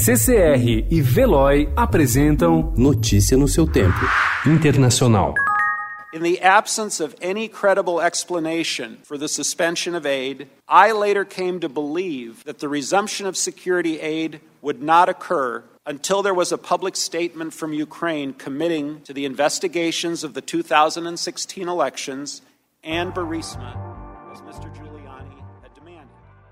CCR e Veloy apresentam Notícia no seu tempo. Internacional. In the absence of any credible explanation for the suspension of aid, I later came to believe that the resumption of security aid would not occur until there was a public statement from Ukraine committing to the investigations of the 2016 elections and Burisma, as Mr. Giuliani had demanded.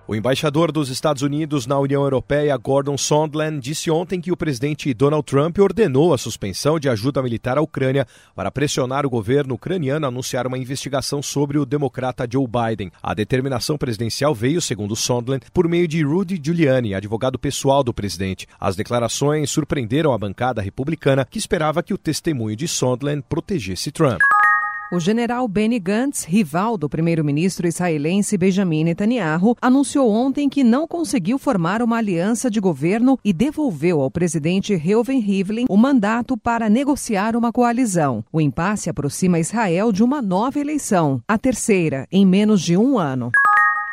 O embaixador dos Estados Unidos na União Europeia, Gordon Sondland, disse ontem que o presidente Donald Trump ordenou a suspensão de ajuda militar à Ucrânia para pressionar o governo ucraniano a anunciar uma investigação sobre o democrata Joe Biden. A determinação presidencial veio, segundo Sondland, por meio de Rudy Giuliani, advogado pessoal do presidente. As declarações surpreenderam a bancada republicana, que esperava que o testemunho de Sondland protegesse Trump. O general Benny Gantz, rival do primeiro-ministro israelense Benjamin Netanyahu, anunciou ontem que não conseguiu formar uma aliança de governo e devolveu ao presidente Reuven Rivlin o mandato para negociar uma coalizão. O impasse aproxima Israel de uma nova eleição, a terceira em menos de um ano.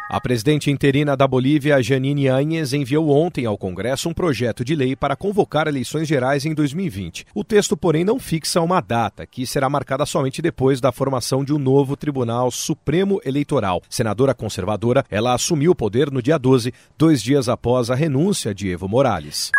A presidente interina da Bolívia, Janine Áñez, enviou ontem ao Congresso um projeto de lei para convocar eleições gerais em 2020. O texto, porém, não fixa uma data, que será marcada somente depois da formação de um novo Tribunal Supremo Eleitoral. Senadora conservadora, ela assumiu o poder no dia 12, dois dias após a renúncia de Evo Morales.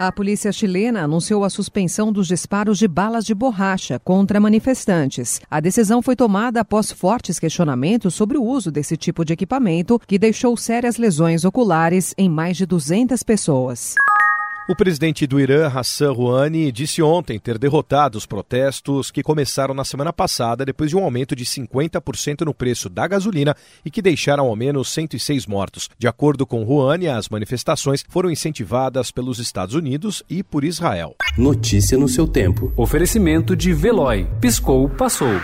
A polícia chilena anunciou a suspensão dos disparos de balas de borracha contra manifestantes. A decisão foi tomada após fortes questionamentos sobre o uso desse tipo de equipamento, que deixou sérias lesões oculares em mais de 200 pessoas. O presidente do Irã, Hassan Rouhani, disse ontem ter derrotado os protestos que começaram na semana passada depois de um aumento de 50% no preço da gasolina e que deixaram ao menos 106 mortos. De acordo com Rouhani, as manifestações foram incentivadas pelos Estados Unidos e por Israel. Notícia no seu tempo. Oferecimento de Veloy. Piscou, passou.